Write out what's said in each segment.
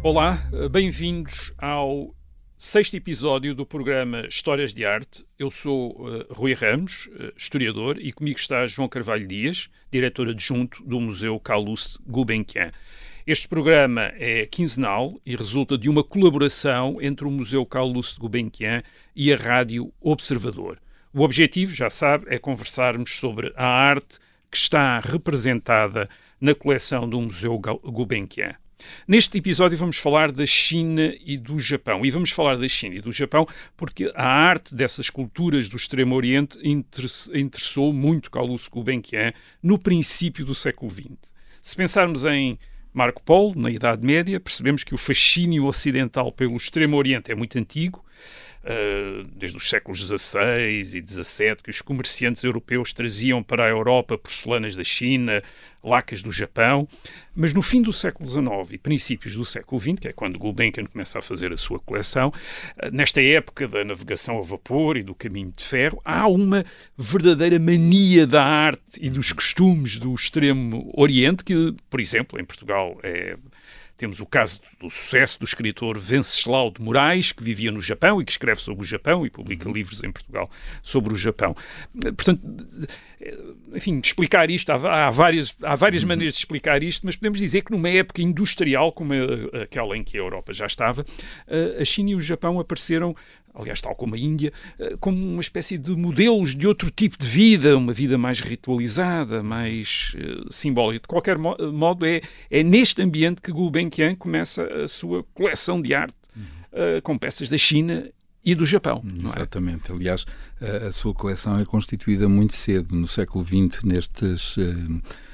Olá, bem-vindos ao sexto episódio do programa Histórias de Arte. Eu sou uh, Rui Ramos, uh, historiador, e comigo está João Carvalho Dias, diretor adjunto do Museu Calouste Gulbenkian. Este programa é quinzenal e resulta de uma colaboração entre o Museu Calouste Gulbenkian e a Rádio Observador. O objetivo, já sabe, é conversarmos sobre a arte que está representada na coleção do Museu Gulbenkian. Neste episódio vamos falar da China e do Japão. E vamos falar da China e do Japão porque a arte dessas culturas do Extremo Oriente interessou muito Carlos Gulbenkian no princípio do século XX. Se pensarmos em Marco Polo, na Idade Média, percebemos que o fascínio ocidental pelo Extremo Oriente é muito antigo desde os séculos XVI e XVII, que os comerciantes europeus traziam para a Europa porcelanas da China, lacas do Japão, mas no fim do século XIX e princípios do século XX, que é quando Gulbenkian começa a fazer a sua coleção, uh, nesta época da navegação a vapor e do caminho de ferro, há uma verdadeira mania da arte e dos costumes do extremo Oriente, que, por exemplo, em Portugal é temos o caso do sucesso do escritor Venceslau de Moraes, que vivia no Japão e que escreve sobre o Japão e publica uhum. livros em Portugal sobre o Japão. Portanto, enfim, explicar isto, há, há várias, há várias uhum. maneiras de explicar isto, mas podemos dizer que numa época industrial como aquela em que a Europa já estava, a China e o Japão apareceram aliás, tal como a Índia, eh, como uma espécie de modelos de outro tipo de vida, uma vida mais ritualizada, mais uh, simbólica. De qualquer modo, é, é neste ambiente que Gulbenkian começa a sua coleção de arte, uh, com peças da China e do Japão. É? Exatamente. É? Aliás, a, a, sua coleção é constituída muito cedo, no século XX, nestes. Uh, eh,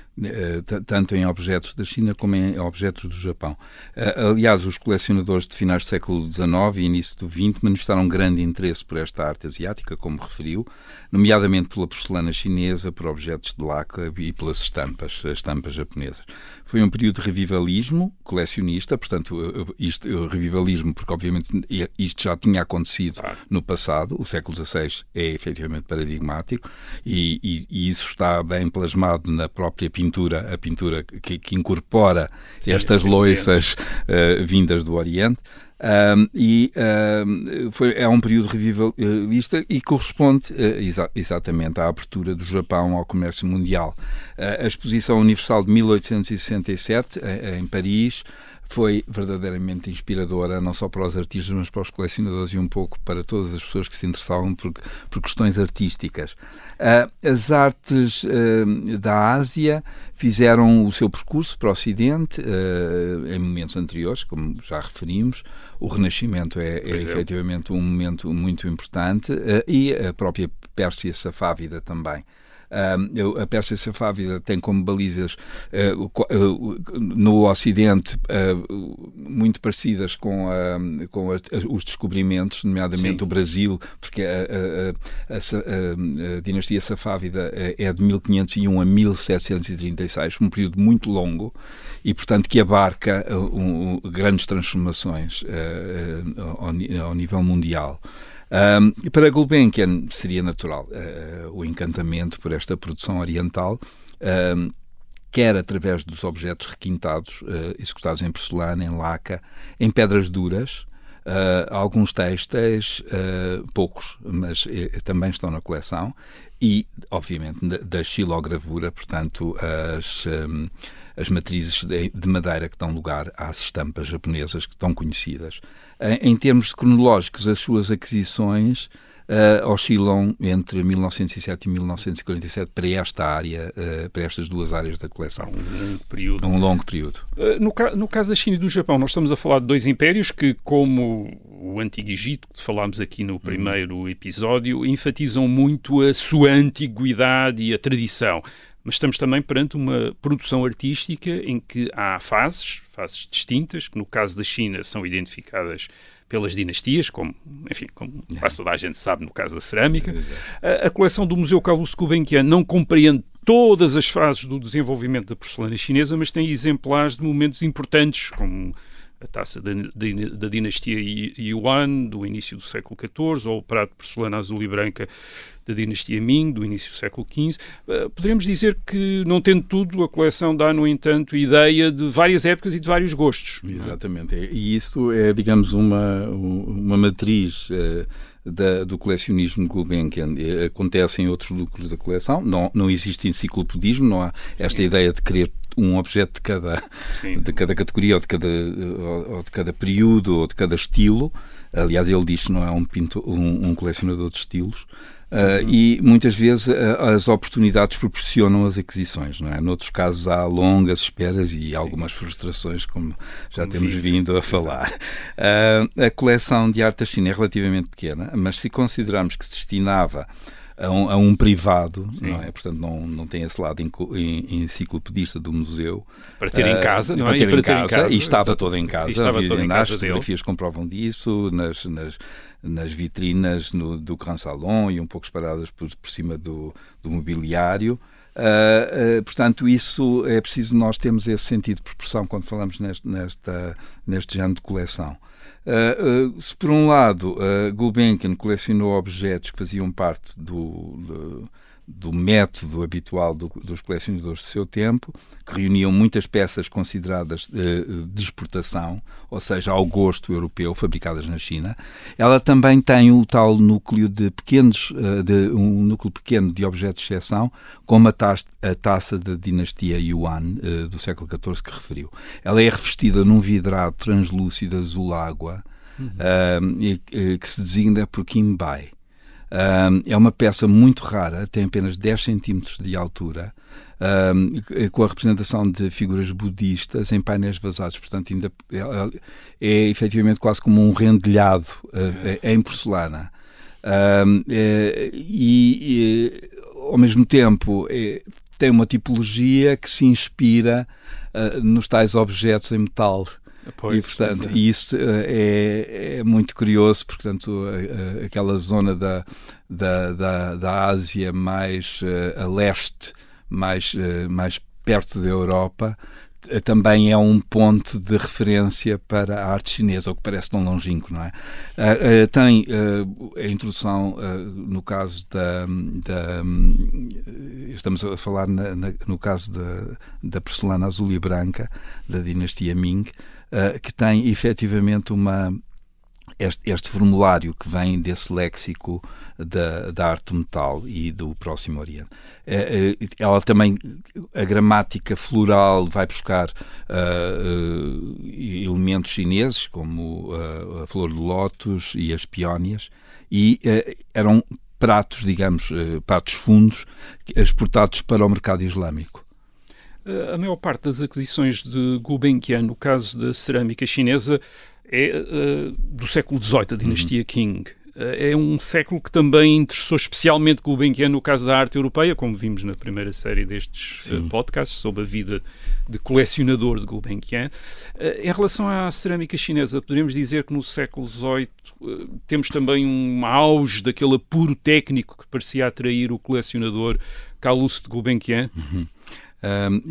tanto em objetos da China como em objetos do Japão. Eh, aliás, os colecionadores de finais do século XIX e início do XX manifestaram grande interesse por esta arte asiática, como referiu, nomeadamente pela porcelana chinesa, por objetos de lacre e pelas estampas, as estampas japonesas. Foi um período de revivalismo colecionista, portanto, isto, revivalismo, porque obviamente isto já tinha acontecido no passado, o século XVI é efetivamente paradigmático, e, e, e isso está bem plasmado na própria pintura, a pintura que, que incorpora sim, estas sim, loiças uh, vindas do Oriente. Um, e um, foi, é um período revivalista e corresponde uh, exa exatamente à abertura do Japão ao comércio mundial. Uh, a Exposição Universal de 1867, uh, em Paris, foi verdadeiramente inspiradora, não só para os artistas, mas para os colecionadores e um pouco para todas as pessoas que se interessavam por, por questões artísticas. Uh, as artes uh, da Ásia fizeram o seu percurso para o Ocidente uh, em momentos anteriores, como já referimos. O Renascimento é, é, é. efetivamente um momento muito importante e a própria Pérsia Safávida também. Uh, a Pérsia Safávida tem como balizas uh, no Ocidente muito parecidas com, com as, os descobrimentos, nomeadamente Sim. o Brasil, porque a, a, a, a, dinastia Safávida é de 1501 a 1736, um período muito longo e, portanto, que abarca um, grandes transformações ao, ao nível mundial. Um, para Gulbenkian seria natural uh, o encantamento por esta produção oriental, um, quer através dos objetos requintados, uh, executados em porcelana, em laca, em pedras duras, Uh, alguns textos, uh, poucos, mas uh, também estão na coleção, e, obviamente, da, xilogravura, portanto, as, um, as matrizes de, de, madeira que dão lugar às estampas japonesas que estão conhecidas. Em termos cronológicos, as suas aquisições uh, oscilam entre 1907 e 1947 para esta área, uh, para estas duas áreas da coleção. Um longo período. Um longo período. Uh, no, ca no, caso da China e do Japão, nós estamos a falar de dois impérios que, como o Antigo Egito, que falámos aqui no primeiro uhum. episódio, enfatizam muito a sua antiguidade e a tradição mas estamos também perante uma produção artística em que há fases, fases distintas, que no caso da China são identificadas pelas dinastias, como, enfim, como quase toda a gente sabe no caso da cerâmica. A, a coleção do Museu Carlos Gulbenkian não compreende todas as fases do desenvolvimento da porcelana chinesa, mas tem exemplares de momentos importantes, como a taça da, da, da dinastia Yuan, do início do século XIV, ou o prato de porcelana azul e branca da dinastia Ming, do início do século XV. Uh, poderíamos dizer que, não tendo tudo, a coleção dá, no entanto, ideia de várias épocas e de vários gostos. Exatamente. E isso é, digamos, uma, uma matriz. Uh, da, do colecionismo Gulbenkian acontece em outros núcleos da coleção. Não, não existe enciclopedismo, não há esta Sim. ideia de querer um objeto de cada, de cada categoria ou de cada, ou de cada período ou de cada estilo. Aliás, ele diz que não é um, pinto, um, um colecionador de estilos. Uh, e muitas vezes uh, as oportunidades proporcionam as aquisições, não é? Noutros casos há longas esperas e algumas frustrações, como já como temos vindo a falar. Uh, a coleção de arte da China é relativamente pequena, mas se considerarmos que se destinava a um, a um privado, Sim. não é? Portanto, não, não tem esse lado enciclopedista do museu. Para ter em casa, não para é? Ter, em, casa, em casa, e estava toda em casa. E estava toda em casa As fotografias comprovam disso, nas, nas nas vitrinas no, do Grand Salon e um pouco espalhadas por, por cima do, do mobiliário. Uh, uh, portanto, isso é preciso nós termos esse sentido de proporção quando falamos neste, nesta, neste género de coleção. Uh, se por um lado Gulbenkian colecionou objetos que faziam parte do, do método habitual do, dos colecionadores do seu tempo, que reuniam muitas peças consideradas eh, de exportação, ou seja, ao gosto europeu, fabricadas na China. Ela também tem o tal núcleo de pequenos, eh, de, um núcleo pequeno de objetos de exceção, como a, taça, a taça da dinastia Yuan eh, do século XIV que referiu. Ela é revestida num vidrado translúcido azul água, uhum. e, que se designa por É uma peça muito rara, tem apenas 10 centímetros de altura, com a representação de figuras budistas em painéis vazados. Portanto, ainda é, é, é efetivamente quase como um rendilhado uh, em porcelana. É, e, e, ao mesmo tempo, é, tem uma tipologia que se inspira uh, nos tais objetos em metal Pois, e, portanto, é. isso eh, é, é, muito curioso, portanto, aquela zona da, da, da, da Ásia mais uh, a leste, mais, uh, mais perto da Europa, também é um ponto de referência para a arte chinesa, o que parece tão longínquo, não é? Uh, uh, tem uh, a introdução, no caso da, da estamos a falar na, na, no caso da, da porcelana azul e branca, da dinastia Ming, uh, que tem efetivamente uma, este, este, formulário que vem desse léxico da, da arte metal e do Próximo Oriente. Eh, eh, ela também, a gramática floral vai buscar uh, elementos chineses, como a flor de lótus e as peónias, e eram pratos, digamos, pratos fundos, exportados para o mercado islâmico. A maior parte das aquisições de Gulbenkian, no caso da cerâmica chinesa, é uh, do século XVIII, a dinastia uhum. Qing. Uh, é um século que também interessou especialmente Gulbenkian no caso da arte europeia, como vimos na primeira série destes uh, podcasts sobre a vida de colecionador de Gulbenkian. em relação à cerâmica chinesa, poderíamos dizer que no século XVIII temos também um auge daquele apuro técnico que parecia atrair o colecionador Calouste de Gulbenkian. Uhum. Um,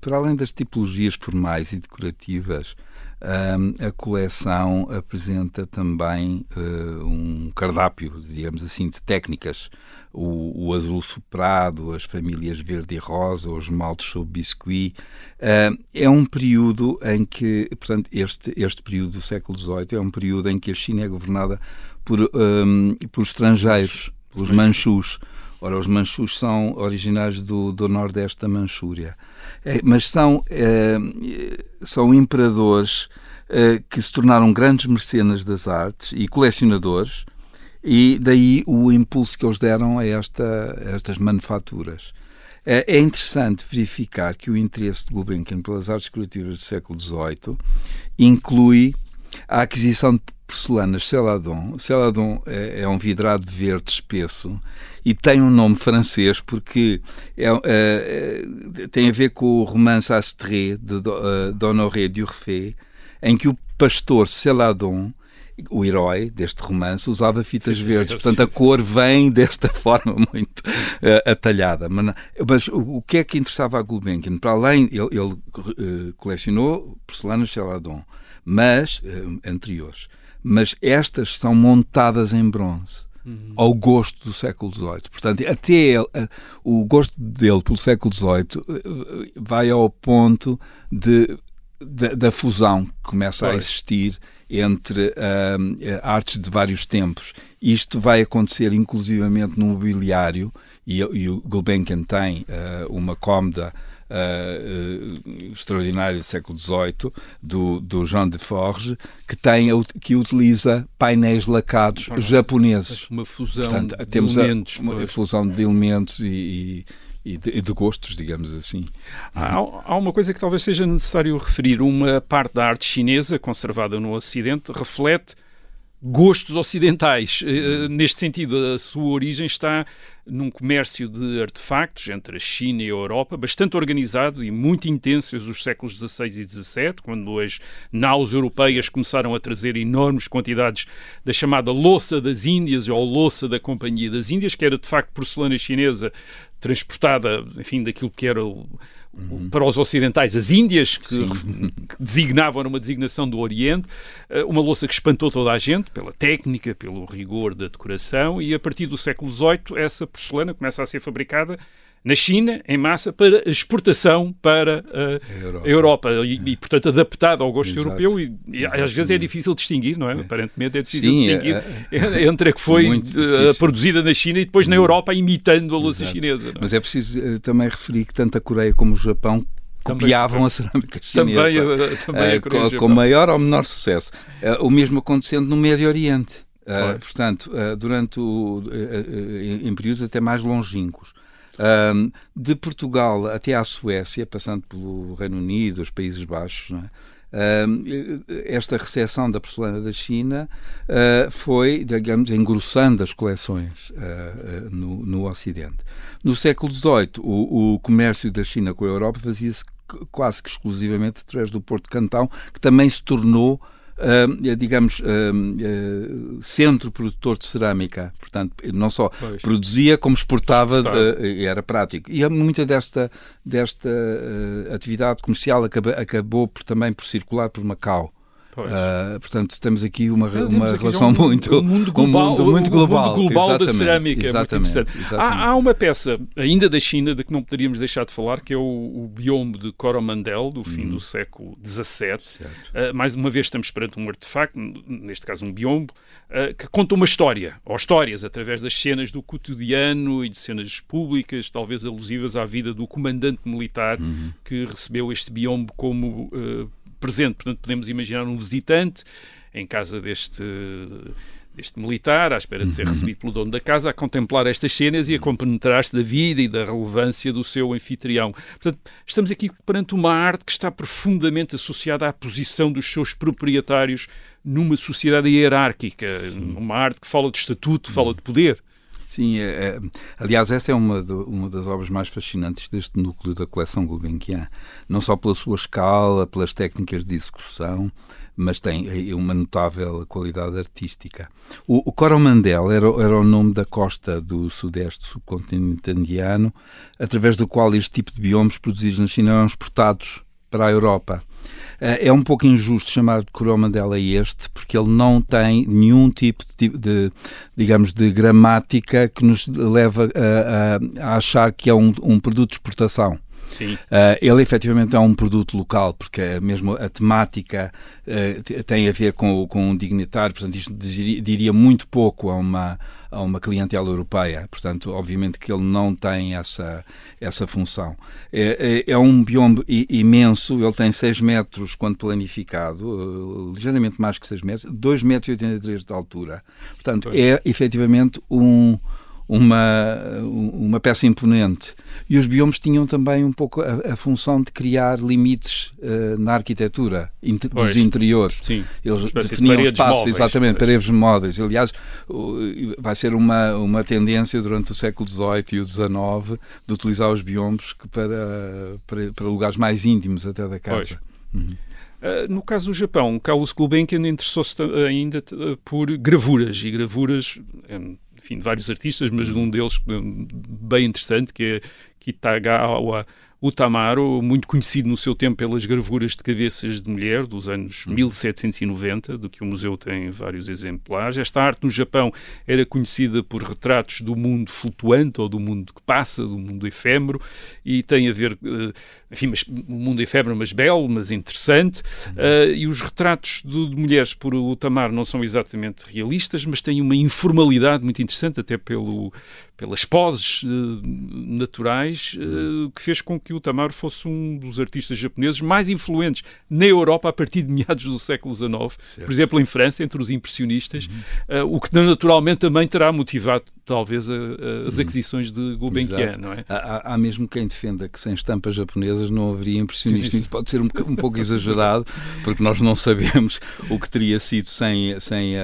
para além das tipologias formais e decorativas, um, a coleção apresenta também uh, um cardápio, digamos assim, de técnicas. O, o, azul soprado, as famílias verde e rosa, os maltes sob biscuit. Uh, é um período em que, portanto, este, este período do século XVIII é um período em que a China é governada por, um, por estrangeiros, pelos manchus. Ora, os manchus são originários do, do nordeste da Manchúria, é, mas são, é, são imperadores é, que se tornaram grandes mecenas das artes e colecionadores, e daí o impulso que eles deram a, esta, a estas manufaturas. É, é interessante verificar que o interesse de Gulbenkian pelas artes decorativas do século XVIII inclui a aquisição de porcelanas Celadon. Celadon é, é, um vidrado verde espesso e tem um nome francês porque é, é, é tem a ver com o romance Astrée de uh, d'Honoré Durfé, em que o pastor Celadon o herói deste romance usava fitas verdes, portanto a cor vem desta forma muito uh, atalhada. Mas, mas o, o, que é que interessava a Gulbenkian? Para além, ele, ele uh, colecionou porcelanas Celadon, mas uh, anteriores mas estas são montadas em bronze. uhum. ao gosto do século XVIII. Portanto, até ele, o gosto dele pelo século XVIII eh, vai ao ponto de, de da fusão que começa pois. a existir entre uh, artes de vários tempos. Isto vai acontecer inclusivamente no mobiliário, e, e o Gulbenkian tem uh, uma cómoda uh, extraordinária do século XVIII, do, do Jean de Forge, que, tem, que utiliza painéis lacados japoneses. Uma fusão Portanto, de temos elementos. A, uma fusão de elementos e, e e de, de, gostos, digamos assim. Há, há, uma coisa que talvez seja necessário referir. Uma parte da arte chinesa, conservada no Ocidente, reflete gostos ocidentais. Uh, neste sentido, a sua origem está num comércio de artefactos entre a China e a Europa, bastante organizado e muito intenso desde os séculos XVI e XVII, quando as naus europeias começaram a trazer enormes quantidades da chamada louça das Índias ou louça da Companhia das Índias, que era de facto porcelana chinesa transportada, enfim, daquilo que era o, Uhum. para os ocidentais as Índias, que, que, designavam uma designação do Oriente, eh, uma louça que espantou toda a gente pela técnica, pelo rigor da decoração, e a partir do século XVIII essa porcelana começa a ser fabricada na China, em massa, para exportação para a Europa, a Europa e, e, portanto, adaptada ao gosto Exato. europeu. E, e às vezes é difícil distinguir, não é? é. Aparentemente é difícil Sim, distinguir é, é, entre a que foi uh, produzida na China e depois na Europa, imitando a louça chinesa. Mas é preciso uh, também referir que tanto a Coreia como o Japão copiavam também, a cerâmica chinesa. Também, também com, com maior ou menor sucesso. o mesmo acontecendo no Médio Oriente. Uh, portanto, durante o, em períodos até mais longínquos. De Portugal até à Suécia, passando pelo Reino Unido, os Países Baixos, é? esta recepção da porcelana da China foi, digamos, engrossando as coleções no, no Ocidente. No século XVIII, o, o comércio da China com a Europa fazia-se quase que exclusivamente através do Porto de Cantão, que também se tornou uh, digamos, uh, centro produtor de cerâmica. Portanto, não só pois. produzia, como exportava, e era prático. E muita desta, desta atividade comercial acabou, acabou por, também por circular por Macau. Uh, portanto, temos aqui uma, uma aqui relação um, muito. Um mundo global, um mundo muito global, mundo global da cerâmica. Exatamente, exatamente. Há, há, uma peça, ainda da China, de que não poderíamos deixar de falar, que é o, o biombo de Coromandel, do fim hum. do século XVII. Uh, mais uma vez, estamos perante um artefacto, neste caso um biombo, uh, que conta uma história, ou histórias, através das cenas do cotidiano e de cenas públicas, talvez alusivas à vida do comandante militar uhum. que recebeu este biombo como presente. Portanto, podemos imaginar um visitante em casa deste deste militar, à espera de ser uhum. recebido pelo dono da casa, a contemplar estas cenas e a compenetrar-se da vida e da relevância do seu anfitrião. Portanto, estamos aqui perante uma arte que está profundamente associada à posição dos seus proprietários numa sociedade hierárquica, uma arte que fala de estatuto, fala de poder. Sim, é, é, aliás, essa é uma, uma das obras mais fascinantes deste núcleo da coleção Gulbenkian. Não só pela sua escala, pelas técnicas de execução, mas tem uma notável qualidade artística. O, o Coromandel era, era o nome da costa do sudeste subcontinente indiano, através do qual este tipo de biomas produzidos na China eram exportados para a Europa. Eh, é um pouco injusto chamar de Coromandel este, porque ele não tem nenhum tipo de, de digamos, de gramática que nos leva a, a, a achar que é um, um produto de exportação. Sim. Uh, ele efetivamente é um produto local, porque é mesmo a temática uh, tem a ver com, com um dignitário, portanto, isto diria, muito pouco a uma, a uma clientela europeia. Portanto, obviamente que ele não tem essa, essa função. É, é, é um bioma imenso, ele tem 6 metros quando planificado, uh, ligeiramente mais que 6 metros, 2 metros e 83 de altura. Portanto, pois. é efetivamente um uma, uma peça imponente. E os biomas tinham também um pouco a, a função de criar limites uh, na arquitetura inter, dos interiores. Sim, Eles definiam de espaços, móveis, exatamente, pois. paredes móveis. Aliás, vai ser uma, uma tendência durante o século XVIII e o XIX de utilizar os biomas para, para, para, lugares mais íntimos até da casa. Uhum. Uh, no caso do Japão, Carlos Gulbenkian interessou-se ainda por gravuras, e gravuras enfim, vários artistas, mas um deles bem interessante, que é Kitagawa o Tamaro, muito conhecido no seu tempo pelas gravuras de cabeças de mulher dos anos 1790, uhum. do que o museu tem vários exemplares. Esta arte no Japão era conhecida por retratos do mundo flutuante ou do mundo que passa, do mundo efêmero, e tem a ver, eh, enfim, mas, o mundo efêmero, mas belo, mas interessante. Uh, e os retratos de, de, mulheres por o Tamaro não são exatamente realistas, mas têm uma informalidade muito interessante, até pelo, pelas poses uh, naturais, uh, que fez com que o Tamaro fosse um dos artistas japoneses mais influentes na Europa a partir de meados do século XIX, certo. por exemplo, em França, entre os impressionistas, uhum. uh, o que naturalmente também terá motivado, talvez, a, a, as uhum. aquisições de Gulbenkian, não é? Há, há, mesmo quem defenda que sem estampas japonesas não haveria impressionistas. Isso pode ser um, um pouco exagerado, porque nós não sabemos o que teria sido sem, sem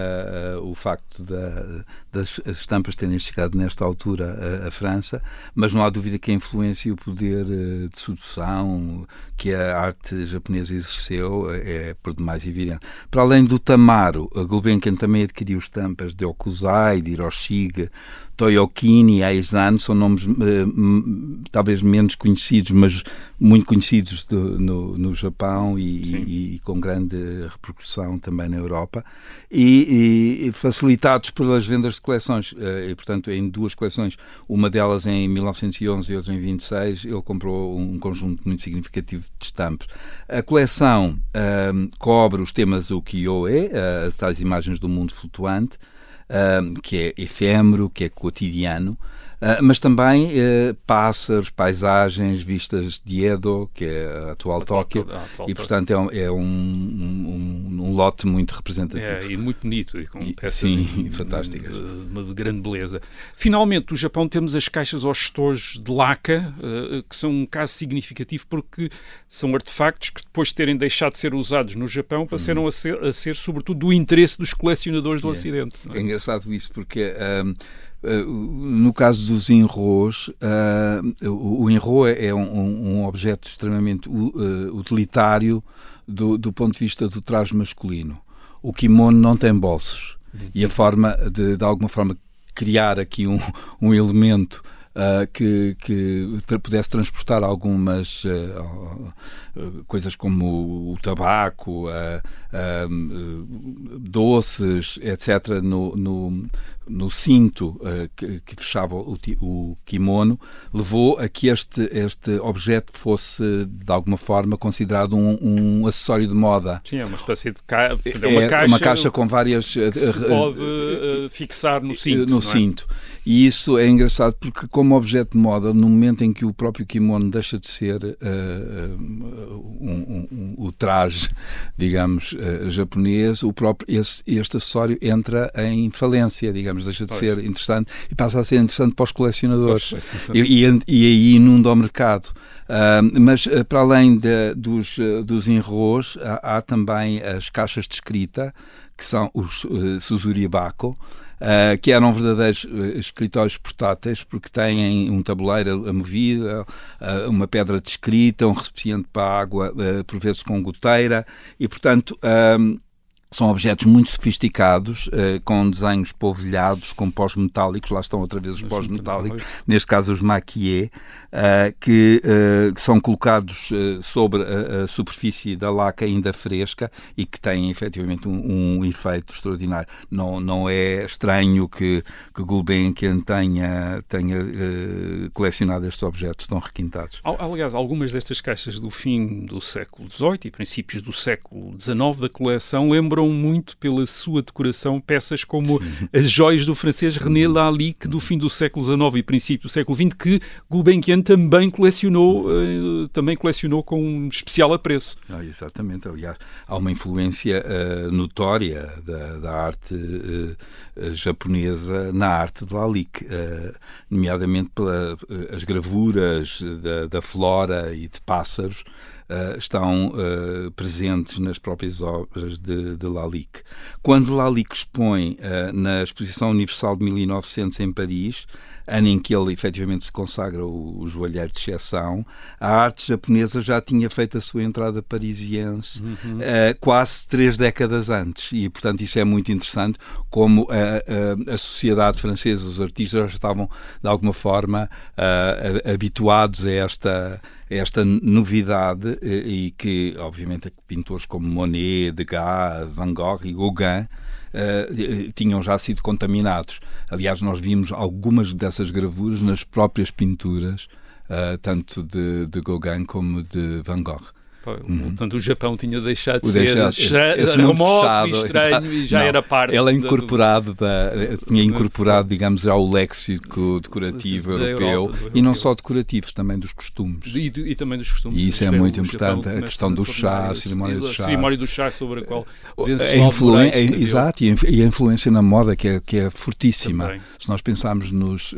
o facto da das estampas terem chegado nesta altura à, França, mas não há dúvida que a influência e o poder eh, de sedução que a arte japonesa exerceu eh, é por demais evidente. Para além do Tamaro, a Gulbenkian também adquiriu estampas de Okuzai, de Hiroshige, Toyokini e Aizan são nomes uh, talvez menos conhecidos, mas muito conhecidos do, no, no Japão e, e, com grande repercussão também na Europa e, e facilitados pelas vendas de coleções. Uh, e, portanto, em duas coleções, uma delas em 1911 e outra em 26, ele comprou um conjunto muito significativo de estampas. A coleção uh, cobre os temas ukiyo-e, as tais imagens do mundo flutuante, que é efêmero, que é cotidiano, Uh, mas também uh, pássaros, paisagens, vistas de Edo, que é a atual, Tóquio, e portanto é, um, é um, um, um, lote muito representativo. É, e muito bonito, e com e, peças sim, fantásticas. De, uma grande beleza. Finalmente, no Japão temos as caixas aos estojos de laca, uh, que são um caso significativo porque são artefactos que depois de terem deixado de ser usados no Japão passaram hum. a, ser, a ser sobretudo do interesse dos colecionadores do é. Ocidente. É? é? engraçado isso porque eh, no caso dos enros, uh, o, o enro é um, um, objeto extremamente uh, utilitário do, do, ponto de vista do traje masculino. O kimono não tem bolsos e a forma de, de alguma forma, criar aqui um, um elemento uh, que, que pudesse transportar algumas uh, coisas como o tabaco, doces, etc., no, no, no cinto que, que, fechava o, o, kimono, levou a que este, este objeto fosse, de alguma forma, considerado um, um acessório de moda. Sim, é uma espécie de ca... é uma, caixa, uma caixa com várias. Se pode fixar no cinto. No é? E isso é engraçado porque, como objeto de moda, no momento em que o próprio kimono deixa de ser uh, um, um, o traje, digamos, uh, japonês, o próprio, esse, este acessório entra em falência, digamos, deixa de pois. ser interessante e passa a ser interessante para os colecionadores. Pois, e, e, e, aí inunda o mercado. Uh, mas para além de, dos, dos enros, há, há, também as caixas de escrita, que são os uh, Suzuribako, uh, que eram verdadeiros uh, escritórios portáteis, porque têm um tabuleiro amovido, uh, uma pedra de escrita, um recipiente para água, por vezes com goteira, e, portanto, são objetos muito sofisticados, uh, com desenhos polvilhados, com pós metálicos, lá estão outra vez os pós metálicos, neste caso os maquier, uh, que, uh, que, são colocados sobre a, a, superfície da laca ainda fresca e que têm efetivamente um, um efeito extraordinário. Não, não é estranho que, que Gulbenkian tenha, tenha colecionado estes objetos tão requintados. Aliás, algumas destas caixas do fim do século XVIII e princípios do século XIX da coleção lembram muito pela sua decoração peças como as joias do francês René Lalique do fim do século XIX e princípio do século XX que Gulbenkian também colecionou, uh, também colecionou com um especial apreço. Ah, exatamente, aliás, há uma influência uh, notória da, da arte uh, japonesa na arte de Lalique, nomeadamente pelas gravuras da, da flora e de pássaros uh, estão uh, presentes nas próprias obras de, de Lalique. Quando Lalique expõe uh, na Exposição Universal de 1900 em Paris, ano em que ele efetivamente se consagra o, o joalheiro de exceção, a arte japonesa já tinha feito a sua entrada parisiense uhum. uh, quase três décadas antes. E, portanto, isso é muito interessante, como a, a, a sociedade francesa, os artistas já estavam, de alguma forma, habituados a esta esta novidade e que, obviamente, pintores como Monet, Degas, Van Gogh e Gauguin uh, tinham já sido contaminados. Aliás, nós vimos algumas dessas gravuras nas próprias pinturas, uh, tanto de, de Gauguin como de Van Gogh. Uhum. Portanto, o Japão tinha deixado de o ser remoto e estranho e já não, era parte. Ela é incorporado da, tinha incorporado, digamos, ao léxico decorativo da europeu Europa, e não só decorativos, também dos costumes. E, e também dos costumes. E isso é muito importante, a questão do chá, a cerimónia do chá. A cerimónia do chá sobre a qual a influência, Exato, e a influência na moda que é, que é fortíssima. Também. Se nós pensarmos nos,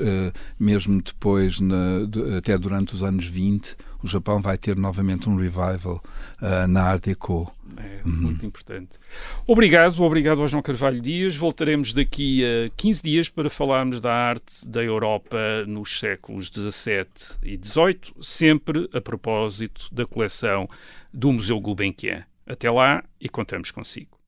mesmo depois, na, até durante os anos 20, o Japão vai ter novamente um revival uh, na Art Deco. É uhum. muito importante. Obrigado, obrigado ao João Carvalho Dias. Voltaremos daqui a 15 dias para falarmos da arte da Europa nos séculos XVII e XVIII, sempre a propósito da coleção do Museu Gulbenkian. Até lá e contamos consigo.